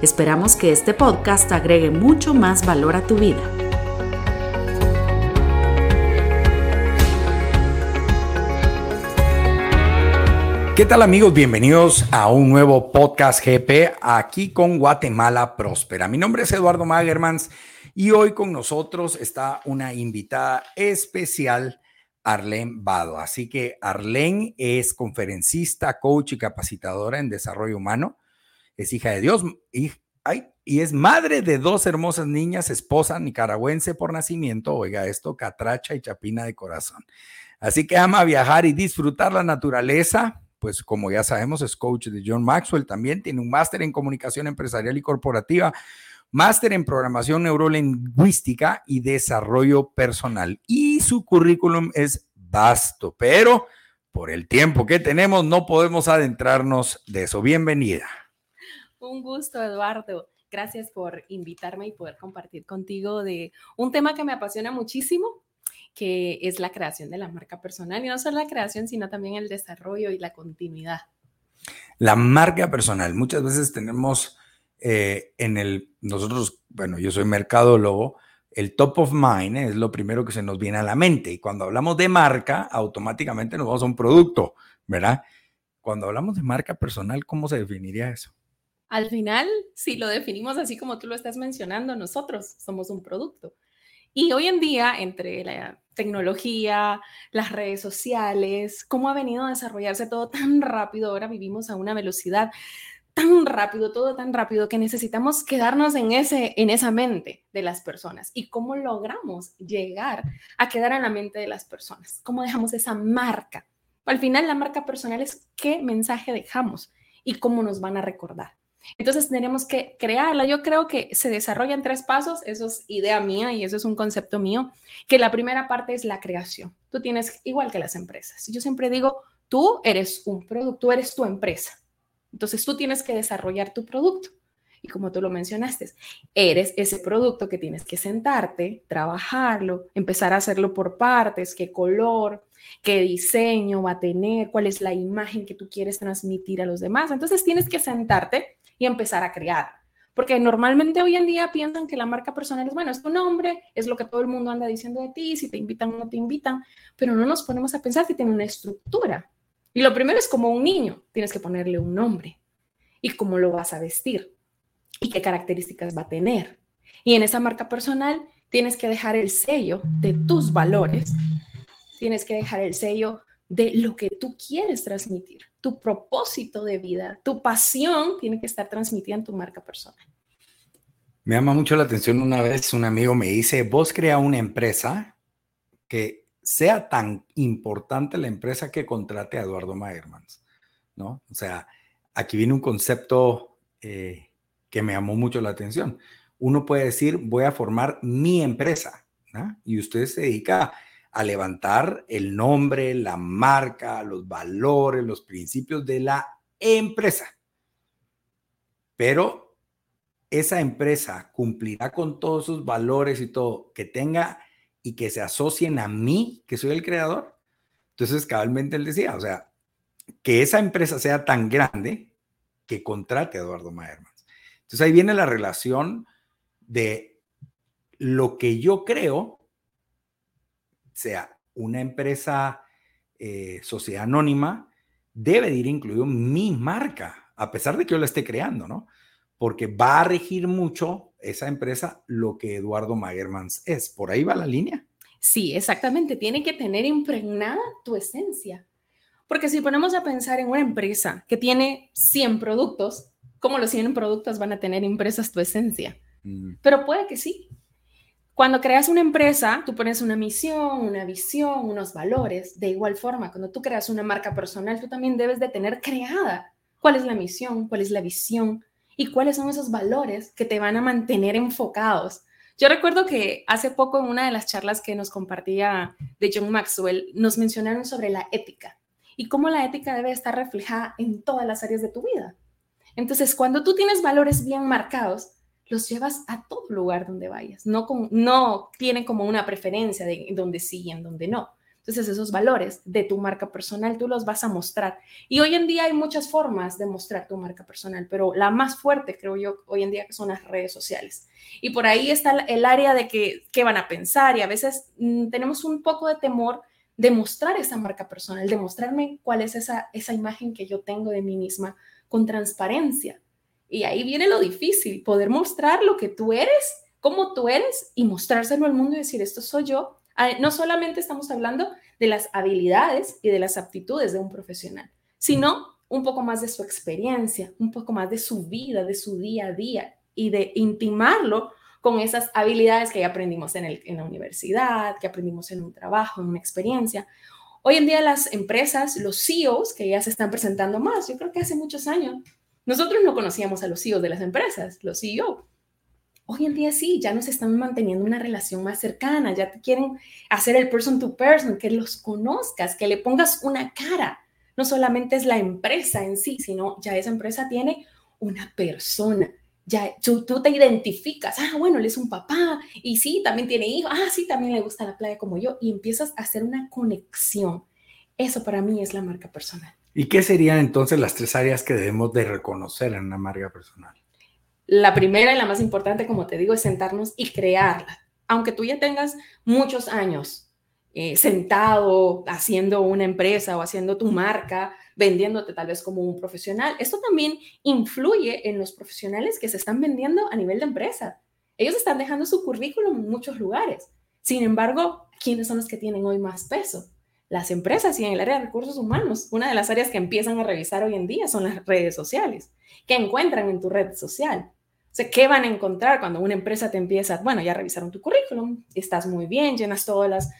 Esperamos que este podcast agregue mucho más valor a tu vida. ¿Qué tal amigos? Bienvenidos a un nuevo podcast GP aquí con Guatemala Próspera. Mi nombre es Eduardo Magermans y hoy con nosotros está una invitada especial, Arlene Vado. Así que Arlene es conferencista, coach y capacitadora en desarrollo humano. Es hija de Dios y, es madre de dos hermosas niñas, esposa nicaragüense por nacimiento, oiga esto, catracha y chapina de corazón. Así que ama viajar y disfrutar la naturaleza, pues como ya sabemos, es coach de John Maxwell también, tiene un máster en comunicación empresarial y corporativa máster en programación neurolingüística y desarrollo personal. Y su currículum es vasto, pero por el tiempo que tenemos no podemos adentrarnos de eso. Bienvenida. Un gusto, Eduardo. Gracias por invitarme y poder compartir contigo de un tema que me apasiona muchísimo, que es la creación de la marca personal. Y no solo la creación, sino también el desarrollo y la continuidad. La marca personal. Muchas veces tenemos eh, en el, nosotros, bueno, yo soy mercadólogo, el top of mind es lo primero que se nos viene a la mente. Y cuando hablamos de marca, automáticamente nos vamos a un producto, ¿verdad? Cuando hablamos de marca personal, ¿cómo se definiría eso? Al final, si lo definimos así como tú lo estás mencionando, nosotros somos un producto. Y hoy en día, entre la tecnología, las redes sociales, cómo ha venido a desarrollarse todo tan rápido, ahora vivimos a una velocidad tan rápido, todo tan rápido que necesitamos quedarnos en, ese, en esa mente de las personas. ¿Y cómo logramos llegar a quedar en la mente de las personas? ¿Cómo dejamos esa marca? Al final la marca personal es qué mensaje dejamos y cómo nos van a recordar. Entonces tenemos que crearla. Yo creo que se desarrolla en tres pasos. Eso es idea mía y eso es un concepto mío. Que la primera parte es la creación. Tú tienes, igual que las empresas. Yo siempre digo, tú eres un producto, tú eres tu empresa. Entonces tú tienes que desarrollar tu producto. Y como tú lo mencionaste, eres ese producto que tienes que sentarte, trabajarlo, empezar a hacerlo por partes, qué color, qué diseño va a tener, cuál es la imagen que tú quieres transmitir a los demás. Entonces tienes que sentarte y empezar a crear. Porque normalmente hoy en día piensan que la marca personal es, bueno, es tu nombre, es lo que todo el mundo anda diciendo de ti, si te invitan o no te invitan, pero no nos ponemos a pensar que tiene una estructura. Y lo primero es como un niño, tienes que ponerle un nombre y cómo lo vas a vestir y qué características va a tener. Y en esa marca personal tienes que dejar el sello de tus valores, tienes que dejar el sello de lo que tú quieres transmitir, tu propósito de vida, tu pasión tiene que estar transmitida en tu marca personal. Me llama mucho la atención una vez un amigo me dice, vos crea una empresa que sea tan importante la empresa que contrate a Eduardo Magermans, ¿no? O sea, aquí viene un concepto eh, que me llamó mucho la atención. Uno puede decir, voy a formar mi empresa. Y usted se dedica a levantar el nombre, la marca, los valores, los principios de la empresa. Pero esa empresa cumplirá con todos sus valores y todo, que tenga y que se asocien a mí, que soy el creador. Entonces, cabalmente él decía, o sea, que esa empresa sea tan grande que contrate a Eduardo Maermans. Entonces ahí viene la relación de lo que yo creo, sea una empresa, eh, sociedad anónima, debe ir incluido mi marca, a pesar de que yo la esté creando, ¿no? Porque va a regir mucho esa empresa lo que Eduardo Magermans es. ¿Por ahí va la línea? Sí, exactamente. Tiene que tener impregnada tu esencia. Porque si ponemos a pensar en una empresa que tiene 100 productos, ¿cómo los 100 productos van a tener impresas tu esencia? Mm. Pero puede que sí. Cuando creas una empresa, tú pones una misión, una visión, unos valores. De igual forma, cuando tú creas una marca personal, tú también debes de tener creada cuál es la misión, cuál es la visión, y cuáles son esos valores que te van a mantener enfocados. Yo recuerdo que hace poco en una de las charlas que nos compartía de John Maxwell, nos mencionaron sobre la ética y cómo la ética debe estar reflejada en todas las áreas de tu vida. Entonces, cuando tú tienes valores bien marcados, los llevas a todo lugar donde vayas. No, con, tienen como una preferencia de dónde sí y en dónde no. Entonces, esos valores de tu marca personal tú los vas a mostrar. Y hoy en día hay muchas formas de mostrar tu marca personal, pero la más fuerte, creo yo, hoy en día son las redes sociales. Y por ahí está el área de que, qué van a pensar y a veces mm, tenemos un poco de temor de mostrar esa marca personal, de mostrarme cuál es esa, esa imagen que yo tengo de mí misma con transparencia. Y ahí viene lo difícil, poder mostrar lo que tú eres, cómo tú eres y mostrárselo al mundo y decir, esto soy yo Ah, no solamente estamos hablando de las habilidades y de las aptitudes de un profesional, sino un poco más de su experiencia, un poco más de su vida, de su día a día y de intimarlo con esas habilidades que ya aprendimos en, en la universidad, que aprendimos en un trabajo, en una experiencia. Hoy en día las empresas, los CEOs, que ya se están presentando más, yo creo que hace muchos años, nosotros no conocíamos a los CEOs de las empresas, los CEOs. Hoy en día sí, ya nos están manteniendo una relación más cercana, ya te quieren hacer el person to person, que los conozcas, que le pongas una cara. No solamente es la empresa en sí, sino ya esa empresa tiene una persona. Ya tú, te identificas, ah, bueno, él es un papá y sí, también tiene hijos, ah, sí, también le gusta la playa como yo, y empiezas a hacer una conexión. Eso para mí es la marca personal. ¿Y qué serían entonces las tres áreas que debemos de reconocer en una marca personal? La primera y la más importante, como te digo, es sentarnos y crearla. Aunque tú ya tengas muchos años eh, sentado haciendo una empresa o haciendo tu marca, vendiéndote tal vez como un profesional, esto también influye en los profesionales que se están vendiendo a nivel de empresa. Ellos están dejando su currículum en muchos lugares. Sin embargo, ¿quiénes son los que tienen hoy más peso? Las empresas y en el área de recursos humanos. Una de las áreas que empiezan a revisar hoy en día son las redes sociales. ¿Qué encuentran en tu red social? ¿qué van a encontrar cuando una empresa te empieza, bueno, ya revisaron tu currículum, estás muy bien, llenas todo las,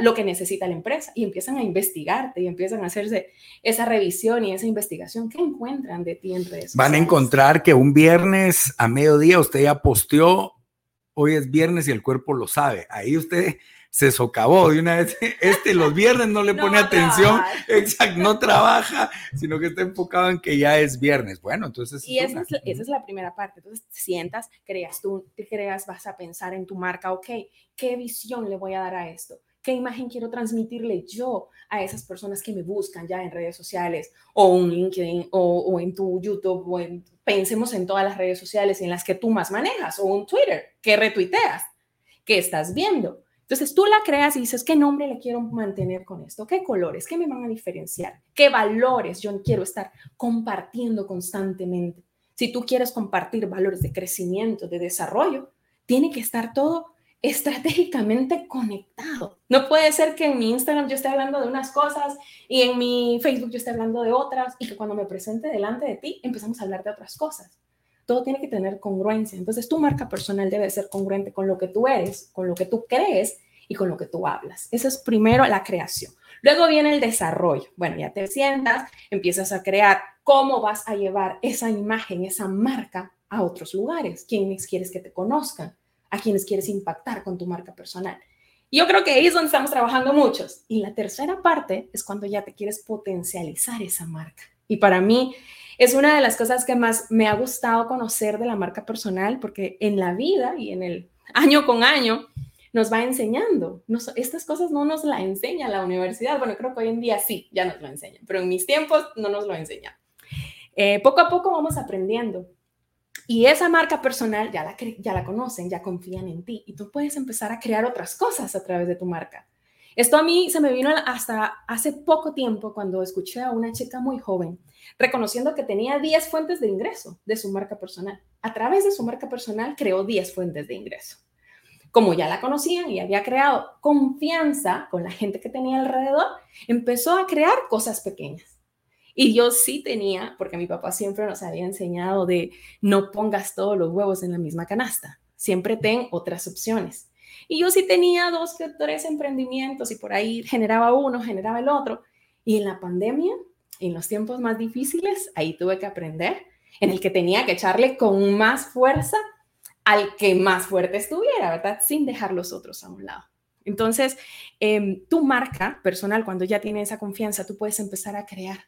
lo que necesita la empresa y empiezan a investigarte y empiezan a hacerse esa revisión y esa investigación. ¿Qué encuentran de ti en redes Van a encontrar que un viernes a mediodía usted ya posteó, hoy es viernes y el cuerpo lo sabe. Ahí usted se socavó de una vez. Este los viernes no le pone atención, exacto, no trabaja, sino que está enfocado en que ya es viernes. Bueno, entonces. Y esa, es, esa es la primera parte. Entonces, te sientas, creas tú, te creas, vas a pensar en tu marca, ok, ¿qué visión le voy a dar a esto? ¿Qué imagen quiero transmitirle yo a esas personas que me buscan ya en redes sociales o en LinkedIn o, o en tu YouTube o en, pensemos en todas las redes sociales en las que tú más manejas o un Twitter que retuiteas, que estás viendo? Entonces tú la creas y dices, ¿qué nombre le quiero mantener con esto? ¿Qué colores? ¿Qué me van a diferenciar? ¿Qué valores yo quiero estar compartiendo constantemente? Si tú quieres compartir valores de crecimiento, de desarrollo, tiene que estar todo estratégicamente conectado. No puede ser que en mi Instagram yo esté hablando de unas cosas y en mi Facebook yo esté hablando de otras y que cuando me presente delante de ti empezamos a hablar de otras cosas todo tiene que tener congruencia. Entonces, tu marca personal debe ser congruente con lo que tú eres, con lo que tú crees y con lo que tú hablas. Eso es primero la creación. Luego viene el desarrollo. Bueno, ya te sientas, empiezas a crear cómo vas a llevar esa imagen, esa marca a otros lugares. ¿Quiénes quieres que te conozcan? ¿A quiénes quieres impactar con tu marca personal? Yo creo que ahí es donde estamos trabajando muchos. Y la tercera parte es cuando ya te quieres potencializar esa marca. Y para mí, es una de las cosas que más me ha gustado conocer de la marca personal, porque en la vida y en el año con año nos va enseñando. estas cosas no nos la enseña la universidad. Bueno, creo que hoy en día sí, ya nos lo enseñan, pero en mis tiempos no nos lo enseñan. Eh, poco a poco vamos aprendiendo. Y esa marca personal ya la, ya la conocen, ya confían en ti y tú puedes empezar a crear otras cosas a través de tu marca. Esto a mí se me vino hasta hace poco tiempo cuando escuché a una chica muy joven reconociendo que tenía 10 fuentes de ingreso de su marca personal. A través de su marca personal creó 10 fuentes de ingreso. Como ya la conocían y había creado confianza con la gente que tenía alrededor, empezó a crear cosas pequeñas. Y yo sí tenía, porque mi papá siempre nos había enseñado de no pongas todos los huevos en la misma canasta, siempre ten otras opciones. Y yo sí tenía dos o tres emprendimientos y por ahí generaba uno, generaba el otro. Y en la pandemia, en los tiempos más difíciles, ahí tuve que aprender en el que tenía que echarle con más fuerza al que más fuerte estuviera, ¿verdad? Sin dejar los otros a un lado. Entonces, em, tu marca personal, cuando ya tiene esa confianza, tú puedes empezar a crear,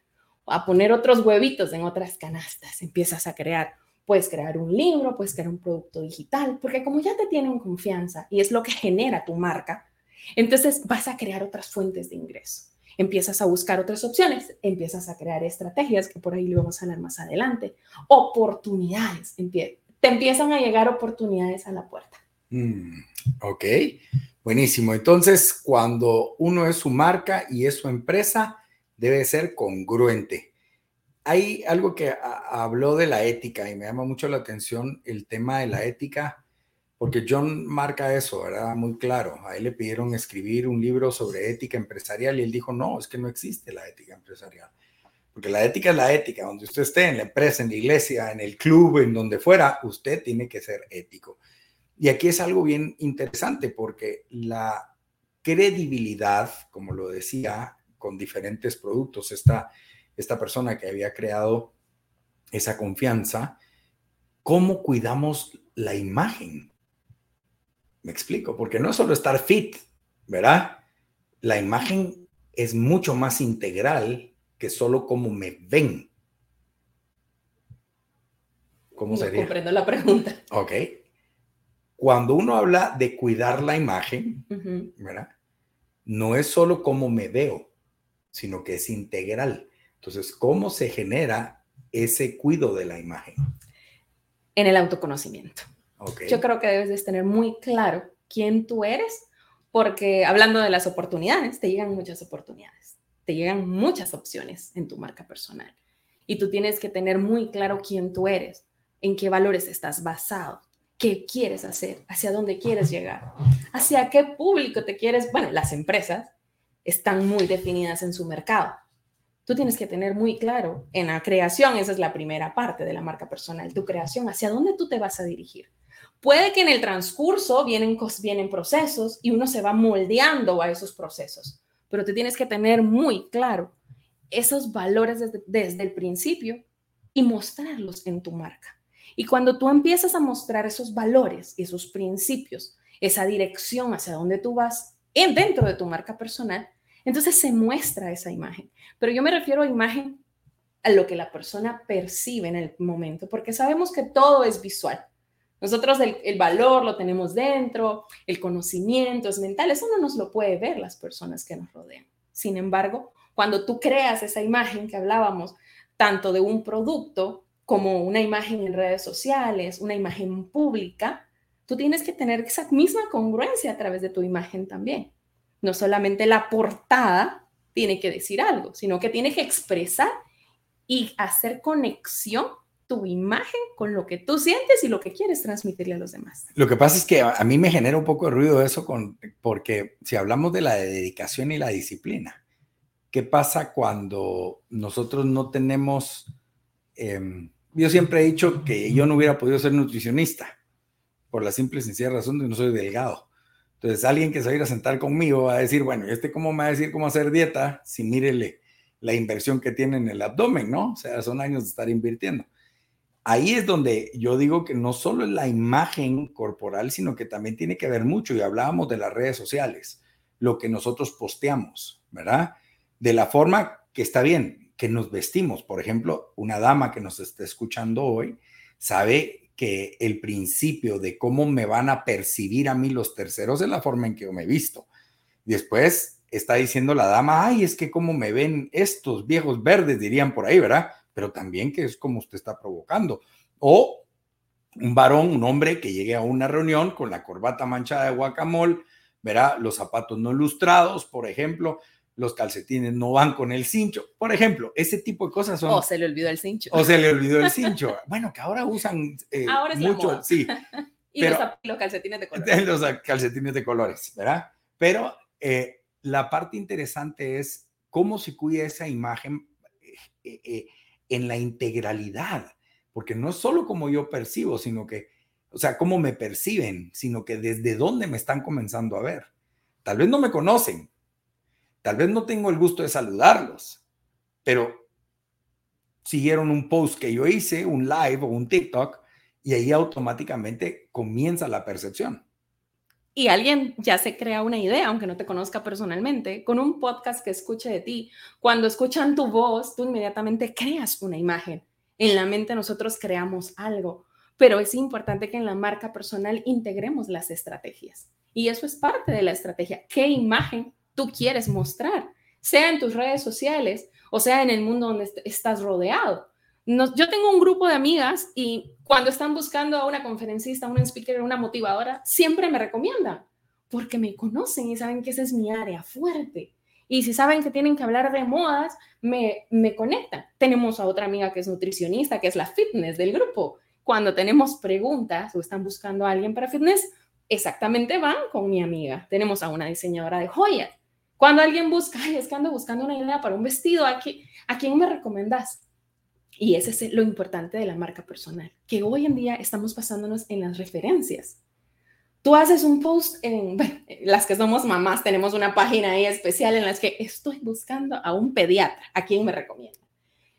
a poner otros huevitos en otras canastas, empiezas a crear. Puedes crear un libro, puedes crear un producto digital, porque como ya te tienen confianza y es lo que genera tu marca, entonces vas a crear otras fuentes de ingreso. Empiezas a buscar otras opciones, empiezas a crear estrategias, que por ahí lo vamos a hablar más adelante, oportunidades, te empiezan a llegar oportunidades a la puerta. Mm, ok, buenísimo. Entonces, cuando uno es su marca y es su empresa, debe ser congruente. Hay algo que habló de la ética y me llama mucho la atención el tema de la ética porque John marca eso, ¿verdad? Muy claro. A él le pidieron escribir un libro sobre ética empresarial y él dijo, no, es que no existe la ética empresarial. Porque la ética es la ética, donde usted esté, en la empresa, en la iglesia, en el club, en donde fuera, usted tiene que ser ético. Y aquí es algo bien interesante porque la credibilidad, como lo decía, con diferentes productos, esta, esta persona que había creado esa confianza, ¿cómo cuidamos la imagen? Me explico, porque no es solo estar fit, ¿verdad? La imagen es mucho más integral que solo cómo me ven. ¿Cómo sería? Comprendo la pregunta. Ok. Cuando uno habla de cuidar la imagen, ¿verdad? No es solo cómo me veo, sino que es integral. Entonces, ¿cómo se genera ese cuidado de la imagen? En el autoconocimiento. Yo creo que debes de tener muy claro quién tú eres, porque hablando de las oportunidades, te llegan muchas oportunidades, te llegan muchas opciones en tu marca personal. Y tú tienes que tener muy claro quién tú eres, en qué valores estás basado, qué quieres hacer, hacia dónde quieres llegar, hacia qué público te quieres. Bueno, las empresas están muy definidas en su mercado. Tú tienes que tener muy claro en la creación, esa es la primera parte de la marca personal, tu creación, hacia dónde tú te vas a dirigir. Puede que en el transcurso vienen, vienen procesos y uno se va moldeando a esos procesos, pero te tienes que tener muy claro esos valores desde, desde el principio y mostrarlos en tu marca. Y cuando tú empiezas a mostrar esos valores, esos principios, esa dirección hacia donde tú vas en, dentro de tu marca personal, entonces se muestra esa imagen. Pero yo me refiero a imagen a lo que la persona percibe en el momento, porque sabemos que todo es visual. Nosotros el, valor lo tenemos dentro, el conocimiento es mental, eso no nos lo puede ver las personas que nos rodean. Sin embargo, cuando tú creas esa imagen que hablábamos, tanto de un producto como una imagen en redes sociales, una imagen pública, tú tienes que tener esa misma congruencia a través de tu imagen también. No solamente la portada tiene que decir algo, sino que tiene que expresar y hacer conexión tu imagen con lo que tú sientes y lo que quieres transmitirle a los demás. Lo que pasa es que a, mí me genera un poco de ruido eso con, porque si hablamos de la dedicación y la disciplina, ¿qué pasa cuando nosotros no tenemos... Em, yo siempre he dicho que yo no hubiera podido ser nutricionista por la simple y sencilla razón de que no soy delgado. Entonces, alguien que se va a ir a sentar conmigo va a decir, bueno, ¿y este cómo me va a decir cómo hacer dieta? Si mírele la inversión que tiene en el abdomen, ¿no? O sea, son años de estar invirtiendo ahí es donde yo digo que no solo es la imagen corporal, sino que también tiene que ver mucho, y hablábamos de las redes sociales, lo que nosotros posteamos, ¿verdad? De la forma que está bien, que nos vestimos. Por ejemplo, una dama que nos está escuchando hoy sabe que el principio de cómo me van a percibir a mí los terceros es la forma en que yo me he visto. Después está diciendo la dama, ay, es que cómo me ven estos viejos verdes, dirían por ahí, ¿verdad? pero también que es como usted está provocando. O un varón, un hombre que llegue a una reunión con la corbata manchada de guacamole, verá los zapatos no lustrados, por ejemplo, los calcetines no van con el cincho, por ejemplo, ese tipo de cosas son... O se le olvidó el cincho. O se le olvidó el cincho. bueno, que ahora usan eh, ahora es mucho, sí. y los, calcetines de colores. Los calcetines de colores, ¿verdad? Pero eh, la parte interesante es cómo se cuida esa imagen. Eh, en la integralidad, porque no es solo como yo percibo, sino que, o sea, cómo me perciben, sino que desde dónde me están comenzando a ver. Tal vez no me conocen, tal vez no tengo el gusto de saludarlos, pero siguieron un post que yo hice, un live o un TikTok, y ahí automáticamente comienza la percepción. Y alguien ya se crea una idea, aunque no te conozca personalmente, con un podcast que escuche de ti. Cuando escuchan tu voz, tú inmediatamente creas una imagen. En la mente nosotros creamos algo, pero es importante que en la marca personal integremos las estrategias. Y eso es parte de la estrategia. ¿Qué imagen tú quieres mostrar? Sea en tus redes sociales o sea en el mundo donde estás rodeado. yo tengo un grupo de amigas y cuando están buscando a una conferencista, una speaker, una motivadora, siempre me recomiendan porque me conocen y saben que esa es mi área fuerte. Y si saben que tienen que hablar de modas, me, me conectan. Tenemos a otra amiga que es nutricionista, que es la fitness del grupo. Cuando tenemos preguntas o están buscando a alguien para fitness, exactamente van con mi amiga. Tenemos a una diseñadora de joyas. Cuando alguien busca, ay, es que ando buscando una idea para un vestido, ¿a, ¿a quién me recomendas? Y ese es lo importante de la marca personal, que hoy en día estamos basándonos en las referencias. Tú haces un post en, las que somos mamás, tenemos una página ahí especial en las que estoy buscando a un pediatra, ¿a quién me recomienda?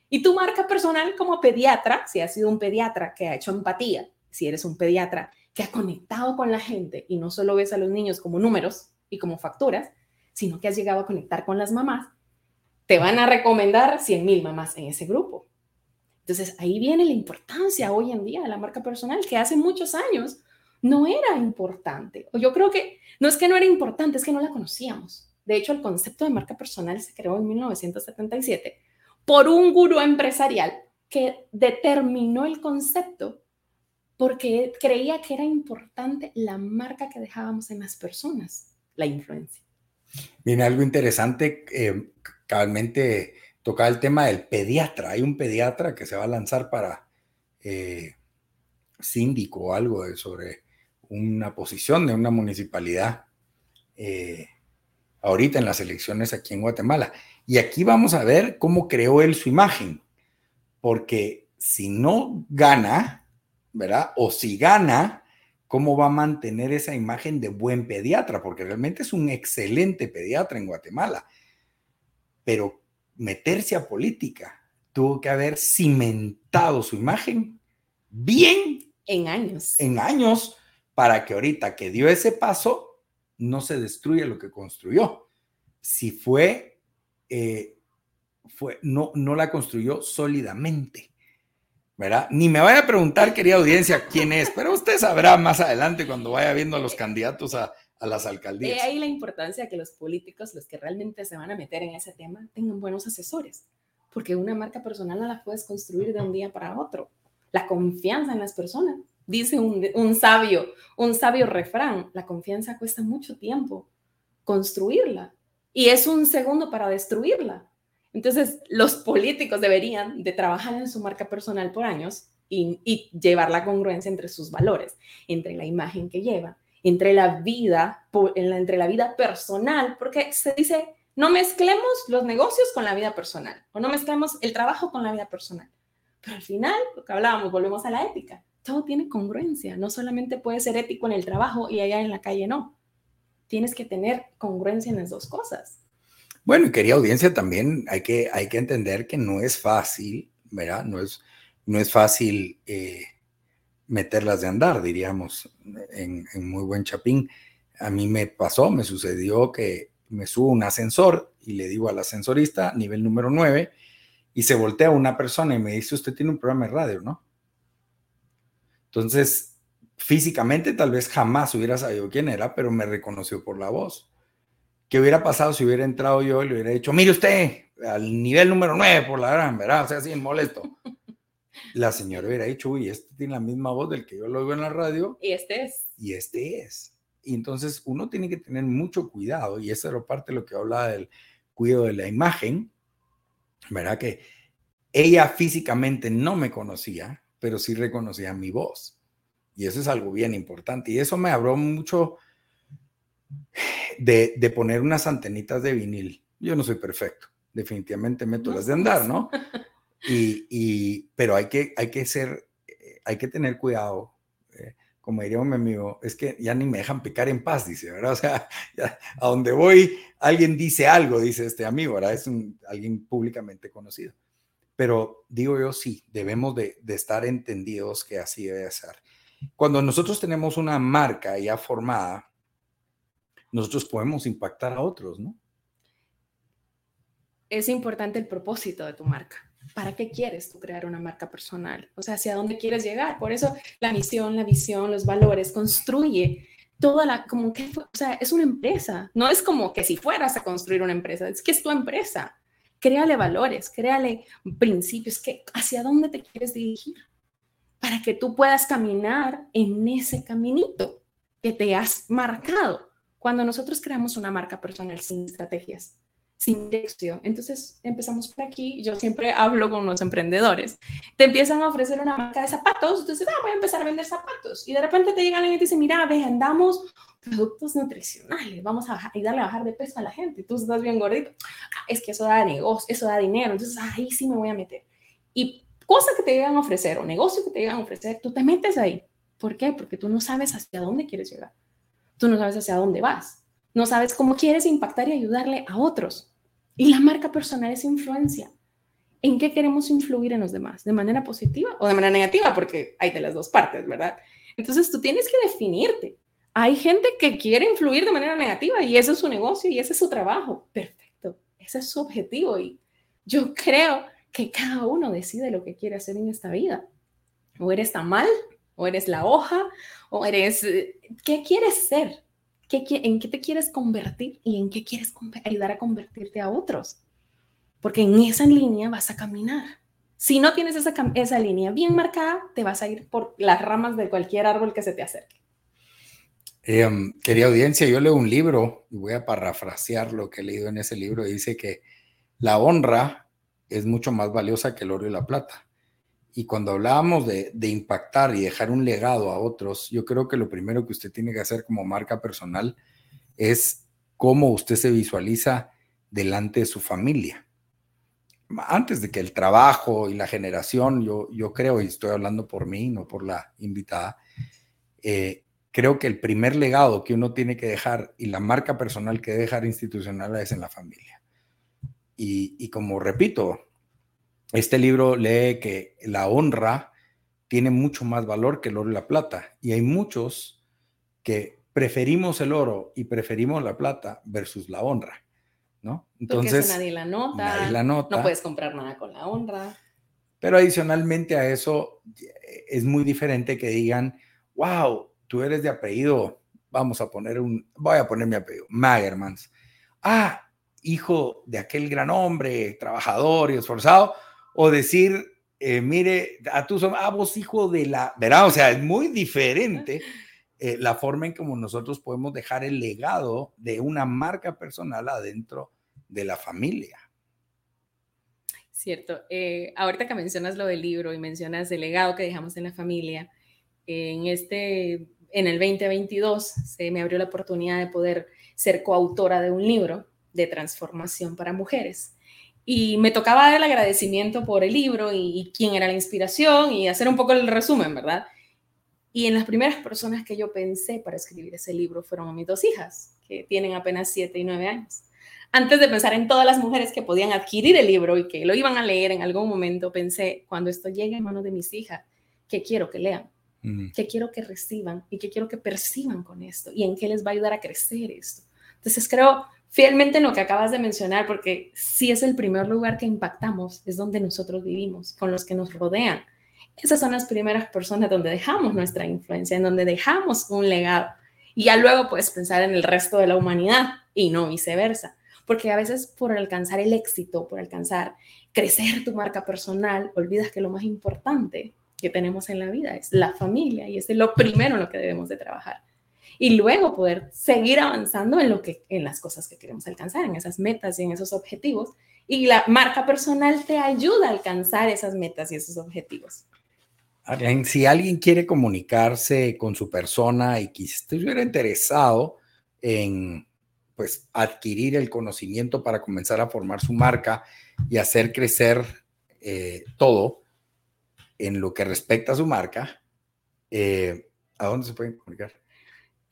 Y tu marca personal como pediatra, si has sido un pediatra que ha hecho empatía, si eres un pediatra que ha conectado con la gente y no solo ves a los niños como números y como facturas, sino que has llegado a conectar con las mamás, te van a recomendar 100 mil mamás en ese grupo. Entonces ahí viene la importancia hoy en día de la marca personal, que hace muchos años no era importante. O yo creo que no es que no era importante, es que no la conocíamos. De hecho, el concepto de marca personal se creó en 1977 por un gurú empresarial que determinó el concepto porque creía que era importante la marca que dejábamos en las personas, la influencia. Viene algo interesante, eh, cabalmente tocaba el tema del pediatra. Hay un pediatra que se va a lanzar para eh, síndico o algo sobre una posición de una municipalidad eh, ahorita en las elecciones aquí en Guatemala. Y aquí vamos a ver cómo creó él su imagen, porque si no gana, ¿verdad? O si gana, cómo va a mantener esa imagen de buen pediatra, porque realmente es un excelente pediatra en Guatemala. Pero meterse a política tuvo que haber cimentado su imagen bien. En años. En años, para que ahorita que dio ese paso, no se destruya lo que construyó. Si fue, eh, fue no, no la construyó sólidamente. ¿Verdad? Ni me vaya a preguntar, querida audiencia, quién es, pero usted sabrá más adelante cuando vaya viendo a los candidatos a, a las alcaldías. De ahí la importancia de que los políticos, los que realmente se van a meter en ese tema, tengan buenos asesores, porque una marca personal no la puedes construir de un día para otro. La confianza en las personas, dice un, un sabio, un sabio refrán, la confianza cuesta mucho tiempo construirla y es un segundo para destruirla. Entonces, los políticos deberían de trabajar en su marca personal por años y, llevar la congruencia entre sus valores, entre la imagen que lleva, entre la vida, entre la vida personal, porque se dice, no mezclemos los negocios con la vida personal, o no mezclemos el trabajo con la vida personal. Pero al final, lo que hablábamos, volvemos a la ética. Todo tiene congruencia, no solamente puede ser ético en el trabajo y allá en la calle no. Tienes que tener congruencia en las dos cosas. Bueno, y querida audiencia, también hay que, hay que entender que no es fácil, ¿verdad? No es, no es fácil eh, meterlas de andar, diríamos, en, muy buen chapín. A mí me pasó, me sucedió que me subo un ascensor y le digo al ascensorista, nivel número 9, y se voltea una persona y me dice, usted tiene un programa de radio, ¿no? Entonces, físicamente tal vez jamás hubiera sabido quién era, pero me reconoció por la voz. ¿Qué hubiera pasado si hubiera entrado yo y le hubiera dicho, mire usted, al nivel número 9 por la gran, ¿verdad? O sea, así molesto. La señora hubiera dicho, uy, este tiene la misma voz del que yo lo oigo en la radio. Y este es. Y este es. Y entonces uno tiene que tener mucho cuidado, y esa era parte de lo que hablaba del cuidado de la imagen, ¿verdad? Que ella físicamente no me conocía, pero sí reconocía mi voz. Y eso es algo bien importante. Y eso me abrió mucho de, poner unas antenitas de vinil. Yo no soy perfecto, definitivamente meto las de andar, ¿no? Y, pero hay que, hay que ser, eh, hay que tener cuidado. Eh, como diría un amigo, es que ya ni me dejan picar en paz, dice, ¿verdad? O sea, a donde voy, alguien dice algo, dice este amigo, ¿verdad? Es un, alguien públicamente conocido. pero digo yo sí, debemos de, de estar entendidos que así debe ser. Cuando nosotros tenemos una marca ya formada, nosotros podemos impactar a otros, ¿no? Es importante el propósito de tu marca. ¿Para qué quieres tú crear una marca personal? O sea, ¿hacia dónde quieres llegar? Por eso la misión, la visión, los valores, construye toda la, como que, o sea, es una empresa. No es como que si fueras a construir una empresa, es que es tu empresa. Créale valores, créale principios, que hacia dónde te quieres dirigir para que tú puedas caminar en ese caminito que te has marcado. Cuando nosotros creamos una marca personal sin estrategias, sin dirección, entonces empezamos por aquí. Yo siempre hablo con los emprendedores. Te empiezan a ofrecer una marca de zapatos, entonces, ah, voy a empezar a vender zapatos. Y de repente te llega alguien y te dice, mira, vendamos productos nutricionales, vamos a ayudarle a bajar de peso a la gente. Tú estás bien gordito. Ah, es que eso da negocio, eso da dinero. Entonces, ahí sí me voy a meter. Y cosa que te llegan a ofrecer o negocio que te llegan a ofrecer, tú te metes ahí. ¿Por qué? Porque tú no sabes hacia dónde quieres llegar. Tú no sabes hacia dónde vas. No sabes cómo quieres impactar y ayudarle a otros. Y la marca personal es influencia. ¿En qué queremos influir en los demás? ¿De manera positiva o de manera negativa? Porque hay de las dos partes, ¿verdad? Entonces tú tienes que definirte. Hay gente que quiere influir de manera negativa y ese es su negocio y ese es su trabajo. Perfecto. Ese es su objetivo. Y yo creo que cada uno decide lo que quiere hacer en esta vida. O eres mal, o eres la hoja, eres... ¿Qué quieres ser? ¿Qué, ¿En qué te quieres convertir y en qué quieres ayudar a convertirte a otros? Porque en esa línea vas a caminar. Si no tienes esa, esa línea bien marcada, te vas a ir por las ramas de cualquier árbol que se te acerque. Eh, querida audiencia, yo leo un libro y voy a parafrasear lo que he leído en ese libro. Dice que la honra es mucho más valiosa que el oro y la plata. Y cuando hablábamos de, impactar y dejar un legado a otros, yo creo que lo primero que usted tiene que hacer como marca personal es cómo usted se visualiza delante de su familia. Antes de que el trabajo y la generación, yo, yo creo, y estoy hablando por mí, no por la invitada, eh, creo que el primer legado que uno tiene que dejar y la marca personal que dejar institucional es en la familia. Y, como repito, este libro lee que la honra tiene mucho más valor que el oro y la plata. Y hay muchos que preferimos el oro y preferimos la plata versus la honra, ¿no? Entonces, nadie la nota. la nota. No puedes comprar nada con la honra. Pero adicionalmente a eso, es muy diferente que digan, wow, tú eres de apellido, vamos a poner un, voy a poner mi apellido, Magermans. Ah, hijo de aquel gran hombre, trabajador y esforzado, o decir, eh, mire, a tu a vos hijo de la, ¿verdad? O sea, es muy diferente eh, la forma en como nosotros podemos dejar el legado de una marca personal adentro de la familia. Cierto. Eh, ahorita que mencionas lo del libro y mencionas el legado que dejamos en la familia, en este, en el 2022 se me abrió la oportunidad de poder ser coautora de un libro de transformación para mujeres. Y me tocaba dar el agradecimiento por el libro y, quién era la inspiración y hacer un poco el resumen, ¿verdad? Y en las primeras personas que yo pensé para escribir ese libro fueron mis dos hijas, que tienen apenas 7 y 9 años. Antes de pensar en todas las mujeres que podían adquirir el libro y que lo iban a leer en algún momento, pensé, cuando esto llegue en manos de mis hijas, ¿qué quiero que lean? ¿Qué quiero que reciban? ¿Y qué quiero que perciban con esto? ¿Y en qué les va a ayudar a crecer esto? Entonces creo fielmente en lo que acabas de mencionar, porque si es el primer lugar que impactamos, es donde nosotros vivimos, con los que nos rodean. Esas son las primeras personas donde dejamos nuestra influencia, en donde dejamos un legado. Y ya luego puedes pensar en el resto de la humanidad y no viceversa. Porque a veces por alcanzar el éxito, por alcanzar crecer tu marca personal, olvidas que lo más importante que tenemos en la vida es la familia y es lo primero en lo que debemos de trabajar y luego poder seguir avanzando en, lo que, en las cosas que queremos alcanzar, en esas metas y en esos objetivos. Y la marca personal te ayuda a alcanzar esas metas y esos objetivos. Si alguien quiere comunicarse con su persona y que estuviera interesado en pues adquirir el conocimiento para comenzar a formar su marca y hacer crecer eh, todo en lo que respecta a su marca, eh, ¿a dónde se pueden comunicar?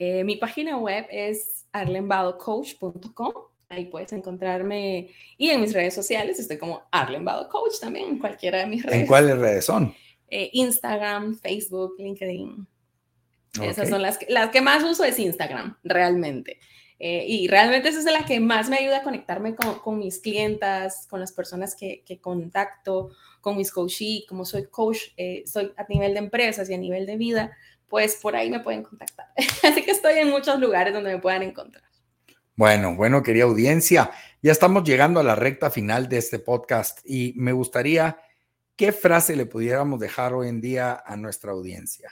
Eh, mi página web es arlenbadocoach.com. Ahí puedes encontrarme. Y en mis redes sociales estoy como Arlen Bado Coach también, en cualquiera de mis redes. ¿En cuáles redes son? Eh, Instagram, Facebook, LinkedIn. Esas son las que, las que más uso es Instagram, realmente. Eh, y realmente esa es la que más me ayuda a conectarme con, con mis clientas, con las personas que, que contacto, con mis coaches. Como soy coach, eh, soy a nivel de empresas y a nivel de vida, pues por ahí me pueden contactar. Así que estoy en muchos lugares donde me puedan encontrar. Bueno, bueno, querida audiencia, ya estamos llegando a la recta final de este podcast y me gustaría, ¿qué frase le pudiéramos dejar hoy en día a nuestra audiencia?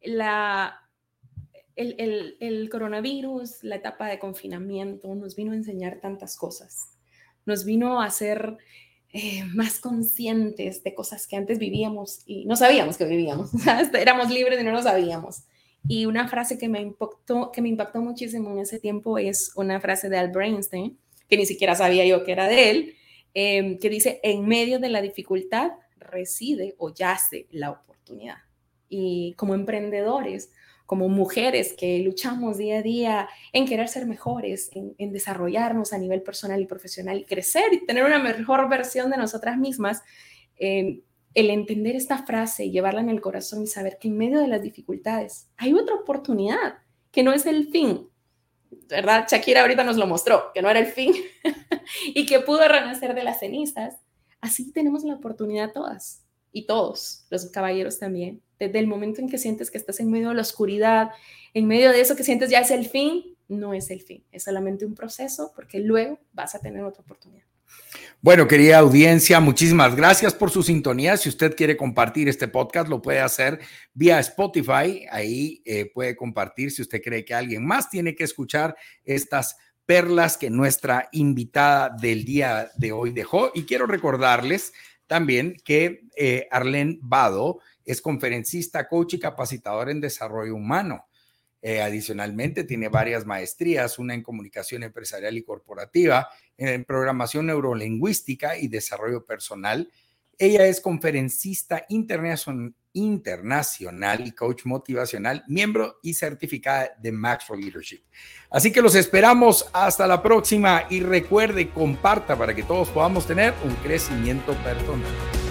La, el, el, coronavirus, la etapa de confinamiento, nos vino a enseñar tantas cosas. Nos vino a hacer eh, más conscientes de cosas que antes vivíamos y no sabíamos que vivíamos. Éramos libres y no lo sabíamos. Y una frase que me, impactó, que me impactó muchísimo en ese tiempo es una frase de Albert Einstein, que ni siquiera sabía yo que era de él, em, que dice, en medio de la dificultad reside o yace la oportunidad. Y como emprendedores, como mujeres que luchamos día a día en querer ser mejores, en, desarrollarnos a nivel personal y profesional crecer y tener una mejor versión de nosotras mismas, em, el entender esta frase y llevarla en el corazón y saber que en medio de las dificultades hay otra oportunidad, que no es el fin. ¿Verdad? Shakira ahorita nos lo mostró, que no era el fin y que pudo renacer de las cenizas. Así tenemos la oportunidad todas y todos, los caballeros también. Desde el momento en que sientes que estás en medio de la oscuridad, en medio de eso que sientes ya es el fin, no es el fin, es solamente un proceso porque luego vas a tener otra oportunidad. Bueno, querida audiencia, muchísimas gracias por su sintonía. Si usted quiere compartir este podcast, lo puede hacer vía Spotify. Ahí eh, puede compartir si usted cree que alguien más tiene que escuchar estas perlas que nuestra invitada del día de hoy dejó. Y quiero recordarles también que eh, Arlene Vado es conferencista, coach y capacitador en desarrollo humano. Eh, adicionalmente, tiene varias maestrías, una en comunicación empresarial y corporativa, en programación neurolingüística y desarrollo personal. Ella es conferencista internacional y coach motivacional, miembro y certificada de Max for Leadership. Así que los esperamos hasta la próxima y recuerde, comparta para que todos podamos tener un crecimiento personal.